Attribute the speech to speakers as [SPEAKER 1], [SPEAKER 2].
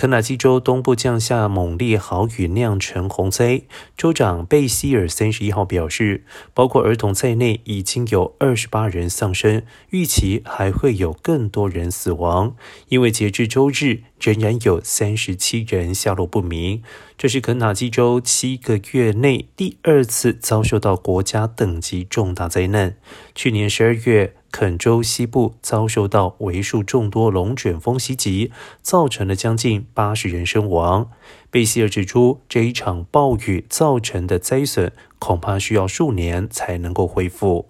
[SPEAKER 1] 肯塔基州东部降下猛烈豪雨，酿成洪灾。州长贝希尔三十一号表示，包括儿童在内，已经有二十八人丧生，预期还会有更多人死亡，因为截至周日，仍然有三十七人下落不明。这是肯塔基州七个月内第二次遭受到国家等级重大灾难。去年十二月。肯州西部遭受到为数众多龙卷风袭击，造成了将近八十人身亡。贝希尔指出，这一场暴雨造成的灾损恐怕需要数年才能够恢复。